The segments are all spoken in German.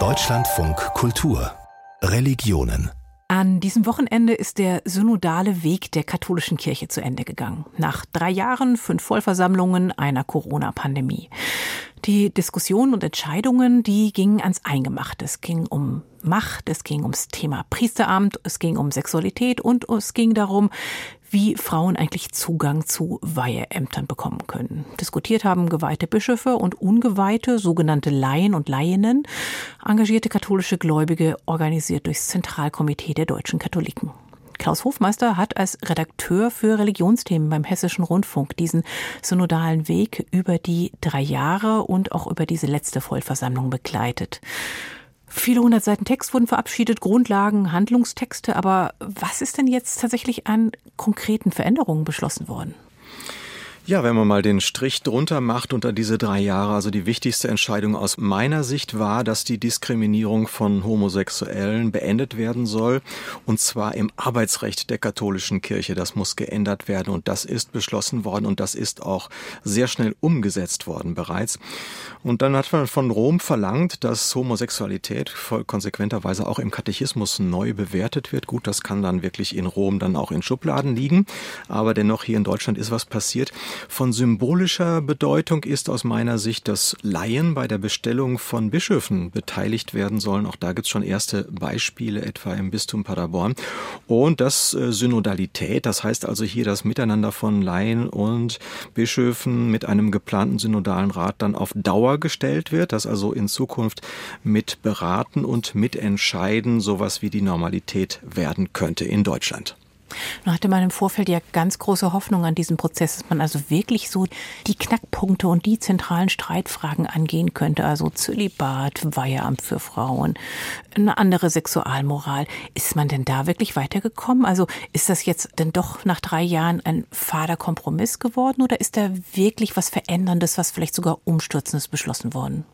Deutschlandfunk Kultur Religionen an diesem Wochenende ist der synodale Weg der katholischen Kirche zu Ende gegangen. Nach drei Jahren, fünf Vollversammlungen, einer Corona-Pandemie. Die Diskussionen und Entscheidungen, die gingen ans Eingemachte. Es ging um Macht, es ging ums Thema Priesteramt, es ging um Sexualität und es ging darum, wie Frauen eigentlich Zugang zu Weiheämtern bekommen können. Diskutiert haben geweihte Bischöfe und ungeweihte, sogenannte Laien und Laienen, engagierte katholische Gläubige, organisiert durchs Zentralkomitee der deutschen Katholiken. Klaus Hofmeister hat als Redakteur für Religionsthemen beim Hessischen Rundfunk diesen synodalen Weg über die drei Jahre und auch über diese letzte Vollversammlung begleitet. Viele hundert Seiten Text wurden verabschiedet, Grundlagen, Handlungstexte, aber was ist denn jetzt tatsächlich an konkreten Veränderungen beschlossen worden? Ja, wenn man mal den Strich drunter macht unter diese drei Jahre, also die wichtigste Entscheidung aus meiner Sicht war, dass die Diskriminierung von Homosexuellen beendet werden soll, und zwar im Arbeitsrecht der katholischen Kirche. Das muss geändert werden und das ist beschlossen worden und das ist auch sehr schnell umgesetzt worden bereits. Und dann hat man von Rom verlangt, dass Homosexualität konsequenterweise auch im Katechismus neu bewertet wird. Gut, das kann dann wirklich in Rom dann auch in Schubladen liegen, aber dennoch hier in Deutschland ist was passiert. Von symbolischer Bedeutung ist aus meiner Sicht, dass Laien bei der Bestellung von Bischöfen beteiligt werden sollen. Auch da gibt es schon erste Beispiele, etwa im Bistum Paderborn. Und das äh, Synodalität, das heißt also hier das Miteinander von Laien und Bischöfen mit einem geplanten synodalen Rat dann auf Dauer gestellt wird, dass also in Zukunft mit beraten und mitentscheiden sowas wie die Normalität werden könnte in Deutschland. Nun hatte man im Vorfeld ja ganz große Hoffnung an diesen Prozess, dass man also wirklich so die Knackpunkte und die zentralen Streitfragen angehen könnte, also Zölibat, Weiheamt für Frauen, eine andere Sexualmoral. Ist man denn da wirklich weitergekommen? Also ist das jetzt denn doch nach drei Jahren ein fader Kompromiss geworden oder ist da wirklich was Veränderndes, was vielleicht sogar Umstürzendes beschlossen worden?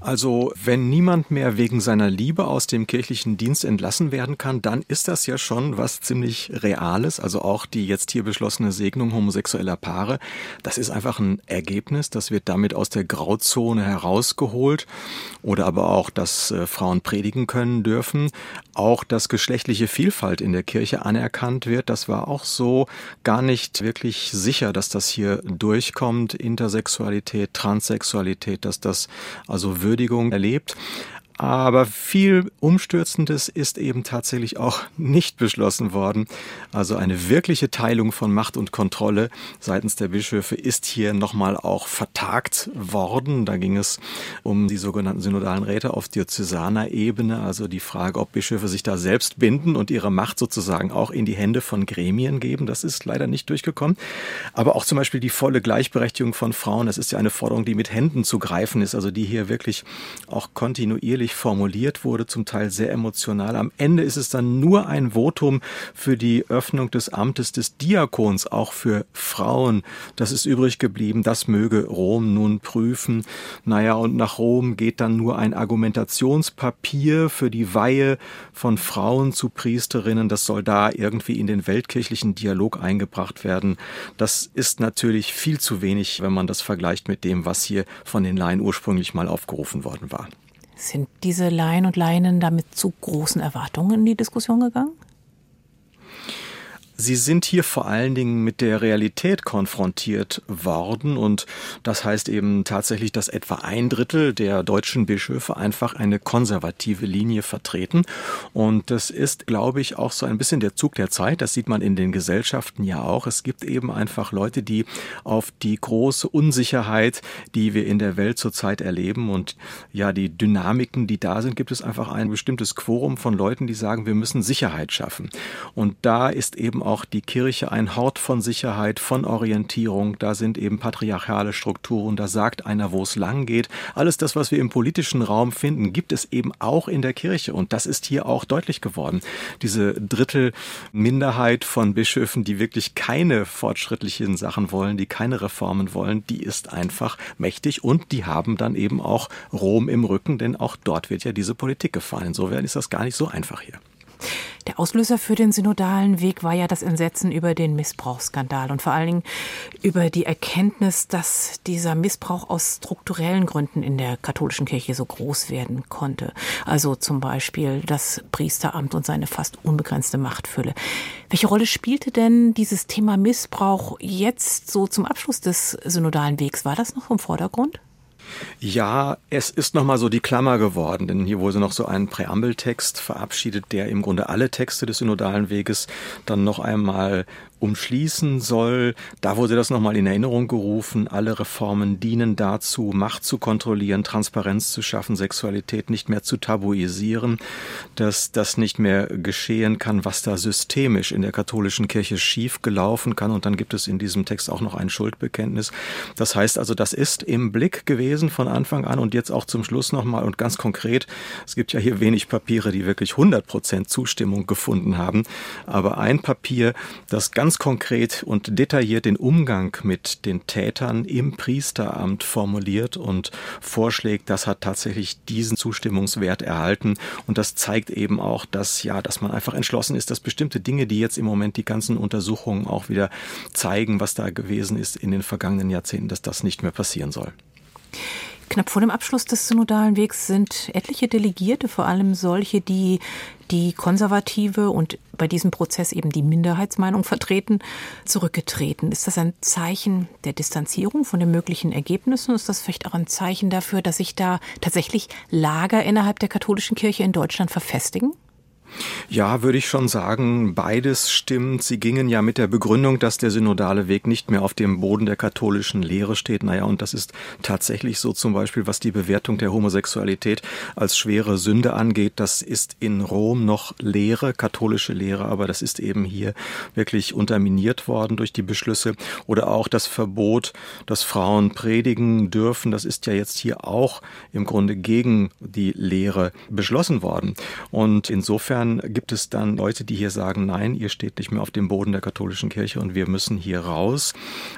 Also wenn niemand mehr wegen seiner Liebe aus dem kirchlichen Dienst entlassen werden kann, dann ist das ja schon was ziemlich Reales. Also auch die jetzt hier beschlossene Segnung homosexueller Paare, das ist einfach ein Ergebnis. Das wird damit aus der Grauzone herausgeholt. Oder aber auch, dass äh, Frauen predigen können dürfen. Auch, dass geschlechtliche Vielfalt in der Kirche anerkannt wird. Das war auch so gar nicht wirklich sicher, dass das hier durchkommt. Intersexualität, Transsexualität, dass das also Würdigung erlebt. Aber viel Umstürzendes ist eben tatsächlich auch nicht beschlossen worden. Also eine wirkliche Teilung von Macht und Kontrolle seitens der Bischöfe ist hier nochmal auch vertagt worden. Da ging es um die sogenannten synodalen Räte auf diözesaner Ebene, also die Frage, ob Bischöfe sich da selbst binden und ihre Macht sozusagen auch in die Hände von Gremien geben. Das ist leider nicht durchgekommen. Aber auch zum Beispiel die volle Gleichberechtigung von Frauen, das ist ja eine Forderung, die mit Händen zu greifen ist, also die hier wirklich auch kontinuierlich unterschiedlich formuliert wurde, zum Teil sehr emotional. Am Ende ist es dann nur ein Votum für die Öffnung des Amtes des Diakons, auch für Frauen. Das ist übrig geblieben. Das möge Rom nun prüfen. Naja, und nach Rom geht dann nur ein Argumentationspapier für die Weihe von Frauen zu Priesterinnen. Das soll da irgendwie in den weltkirchlichen Dialog eingebracht werden. Das ist natürlich viel zu wenig, wenn man das vergleicht mit dem, was hier von den Laien ursprünglich mal aufgerufen worden war. Sind diese Laien und Laien damit zu großen Erwartungen in die Diskussion gegangen? Sie sind hier vor allen Dingen mit der Realität konfrontiert worden und das heißt eben tatsächlich, dass etwa ein Drittel der deutschen Bischöfe einfach eine konservative Linie vertreten und das ist, glaube ich, auch so ein bisschen der Zug der Zeit. Das sieht man in den Gesellschaften ja auch. Es gibt eben einfach Leute, die auf die große Unsicherheit, die wir in der Welt zurzeit erleben und ja, die Dynamiken, die da sind, gibt es einfach ein bestimmtes Quorum von Leuten, die sagen, wir müssen Sicherheit schaffen. Und da ist eben auch die Kirche ein Hort von Sicherheit, von Orientierung. Da sind eben patriarchale Strukturen. Da sagt einer, wo es lang geht. Alles das, was wir im politischen Raum finden, gibt es eben auch in der Kirche. Und das ist hier auch deutlich geworden. Diese Drittelminderheit von Bischöfen, die wirklich keine fortschrittlichen Sachen wollen, die keine Reformen wollen, die ist einfach mächtig und die haben dann eben auch Rom im Rücken, denn auch dort wird ja diese Politik gefahren. Insofern ist das gar nicht so einfach hier. Auslöser für den synodalen Weg war ja das Entsetzen über den Missbrauchsskandal und vor allen Dingen über die Erkenntnis, dass dieser Missbrauch aus strukturellen Gründen in der katholischen Kirche so groß werden konnte. Also zum Beispiel das Priesteramt und seine fast unbegrenzte Machtfülle. Welche Rolle spielte denn dieses Thema Missbrauch jetzt so zum Abschluss des synodalen Wegs? War das noch im Vordergrund? Ja, es ist nochmal so die Klammer geworden, denn hier wurde noch so ein Präambeltext verabschiedet, der im Grunde alle Texte des synodalen Weges dann noch einmal umschließen soll. Da wurde das nochmal in Erinnerung gerufen. Alle Reformen dienen dazu, Macht zu kontrollieren, Transparenz zu schaffen, Sexualität nicht mehr zu tabuisieren, dass das nicht mehr geschehen kann, was da systemisch in der katholischen Kirche schief gelaufen kann. Und dann gibt es in diesem Text auch noch ein Schuldbekenntnis. Das heißt also, das ist im Blick gewesen von Anfang an und jetzt auch zum Schluss nochmal und ganz konkret. Es gibt ja hier wenig Papiere, die wirklich 100 Prozent Zustimmung gefunden haben. Aber ein Papier, das ganz ganz konkret und detailliert den Umgang mit den Tätern im Priesteramt formuliert und vorschlägt, das hat tatsächlich diesen Zustimmungswert erhalten und das zeigt eben auch, dass ja, dass man einfach entschlossen ist, dass bestimmte Dinge, die jetzt im Moment die ganzen Untersuchungen auch wieder zeigen, was da gewesen ist in den vergangenen Jahrzehnten, dass das nicht mehr passieren soll. Knapp vor dem Abschluss des synodalen Wegs sind etliche Delegierte, vor allem solche, die die konservative und bei diesem Prozess eben die Minderheitsmeinung vertreten, zurückgetreten. Ist das ein Zeichen der Distanzierung von den möglichen Ergebnissen? Ist das vielleicht auch ein Zeichen dafür, dass sich da tatsächlich Lager innerhalb der katholischen Kirche in Deutschland verfestigen? Ja, würde ich schon sagen, beides stimmt. Sie gingen ja mit der Begründung, dass der synodale Weg nicht mehr auf dem Boden der katholischen Lehre steht. Naja, und das ist tatsächlich so zum Beispiel, was die Bewertung der Homosexualität als schwere Sünde angeht. Das ist in Rom noch Lehre, katholische Lehre, aber das ist eben hier wirklich unterminiert worden durch die Beschlüsse. Oder auch das Verbot, dass Frauen predigen dürfen. Das ist ja jetzt hier auch im Grunde gegen die Lehre beschlossen worden. Und insofern Insofern gibt es dann Leute, die hier sagen, nein, ihr steht nicht mehr auf dem Boden der katholischen Kirche und wir müssen hier raus.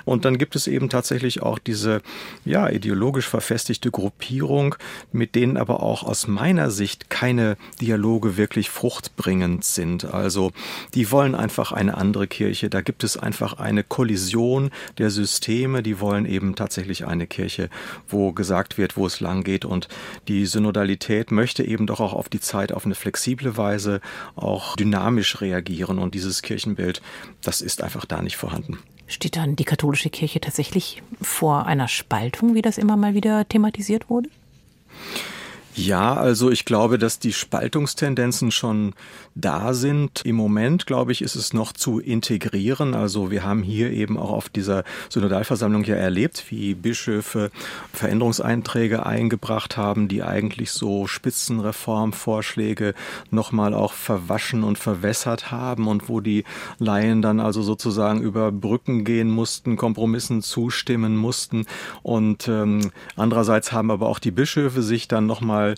Und dann gibt es eben tatsächlich auch diese, ja, ideologisch verfestigte Gruppierung, mit denen aber auch aus meiner Sicht keine Dialoge wirklich fruchtbringend sind. Also, die wollen einfach eine andere Kirche. Da gibt es einfach eine Kollision der Systeme. Die wollen eben tatsächlich eine Kirche, wo gesagt wird, wo es lang geht. Und die Synodalität möchte eben doch auch auf die Zeit auf eine flexible Weise Weise auch dynamisch reagieren. Und dieses Kirchenbild, das ist einfach da nicht vorhanden. Steht dann die katholische Kirche tatsächlich vor einer Spaltung, wie das immer mal wieder thematisiert wurde? Ja, also ich glaube, dass die Spaltungstendenzen schon da sind. Im Moment, glaube ich, ist es noch zu integrieren. Also wir haben hier eben auch auf dieser Synodalversammlung ja erlebt, wie Bischöfe Veränderungseinträge eingebracht haben, die eigentlich so Spitzenreformvorschläge nochmal auch verwaschen und verwässert haben und wo die Laien dann also sozusagen über Brücken gehen mussten, Kompromissen zustimmen mussten. Und ähm, andererseits haben aber auch die Bischöfe sich dann nochmal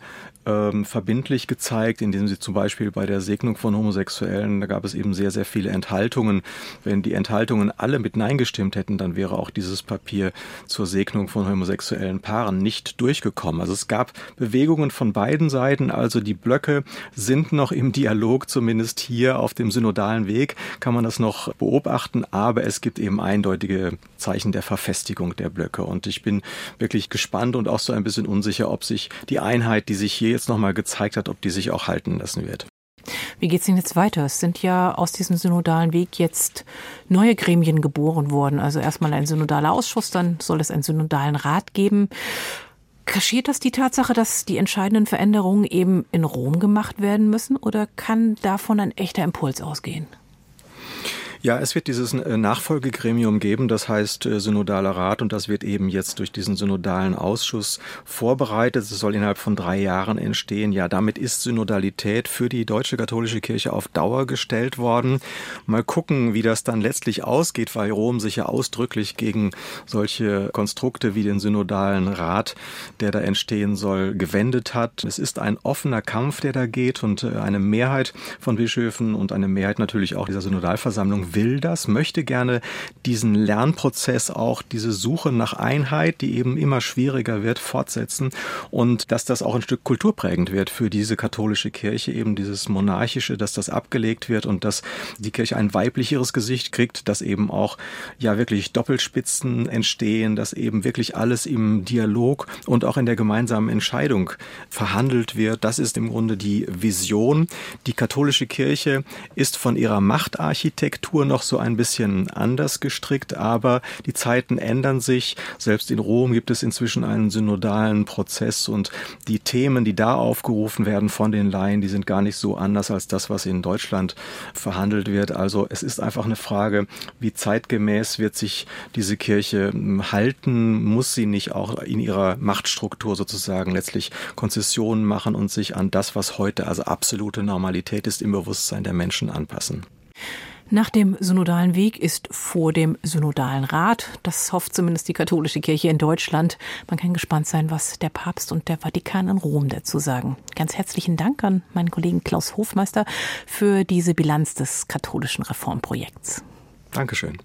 ähm, verbindlich gezeigt, indem sie zum Beispiel bei der Segnung von Homosexuellen, da gab es eben sehr, sehr viele Enthaltungen. Wenn die Enthaltungen alle mit Nein gestimmt hätten, dann wäre auch dieses Papier zur Segnung von homosexuellen Paaren nicht durchgekommen. Also es gab Bewegungen von beiden Seiten, also die Blöcke sind noch im Dialog, zumindest hier auf dem synodalen Weg kann man das noch beobachten, aber es gibt eben eindeutige Zeichen der Verfestigung der Blöcke und ich bin wirklich gespannt und auch so ein bisschen unsicher, ob sich die Einheit, die sich hier jetzt nochmal gezeigt hat, ob die sich auch halten lassen wird. Wie geht es denn jetzt weiter? Es sind ja aus diesem synodalen Weg jetzt neue Gremien geboren worden. Also erstmal ein synodaler Ausschuss, dann soll es einen synodalen Rat geben. Kaschiert das die Tatsache, dass die entscheidenden Veränderungen eben in Rom gemacht werden müssen oder kann davon ein echter Impuls ausgehen? Ja, es wird dieses äh, Nachfolgegremium geben, das heißt äh, Synodaler Rat und das wird eben jetzt durch diesen synodalen Ausschuss vorbereitet. Es soll innerhalb von drei Jahren entstehen. Ja, damit ist Synodalität für die deutsche katholische Kirche auf Dauer gestellt worden. Mal gucken, wie das dann letztlich ausgeht, weil Rom sich ja ausdrücklich gegen solche Konstrukte wie den synodalen Rat, der da entstehen soll, gewendet hat. Es ist ein offener Kampf, der da geht und äh, eine Mehrheit von Bischöfen und eine Mehrheit natürlich auch dieser Synodalversammlung will das, möchte gerne diesen Lernprozess auch, diese Suche nach Einheit, die eben immer schwieriger wird, fortsetzen und dass das auch ein Stück kulturprägend wird für diese katholische Kirche, eben dieses monarchische, dass das abgelegt wird und dass die Kirche ein weiblicheres Gesicht kriegt, dass eben auch ja wirklich Doppelspitzen entstehen, dass eben wirklich alles im Dialog und auch in der gemeinsamen Entscheidung verhandelt wird. Das ist im Grunde die Vision. Die katholische Kirche ist von ihrer Machtarchitektur noch so ein bisschen anders gestrickt, aber die Zeiten ändern sich. Selbst in Rom gibt es inzwischen einen synodalen Prozess und die Themen, die da aufgerufen werden von den Laien, die sind gar nicht so anders als das, was in Deutschland verhandelt wird. Also es ist einfach eine Frage, wie zeitgemäß wird sich diese Kirche hm, halten? Muss sie nicht auch in ihrer Machtstruktur sozusagen letztlich Konzessionen machen und sich an das, was heute also absolute Normalität ist, im Bewusstsein der Menschen anpassen? Nach dem synodalen Weg ist vor dem synodalen Rat. Das hofft zumindest die katholische Kirche in Deutschland. Man kann gespannt sein, was der Papst und der Vatikan in Rom dazu sagen. Ganz herzlichen Dank an meinen Kollegen Klaus Hofmeister für diese Bilanz des katholischen Reformprojekts. Dankeschön.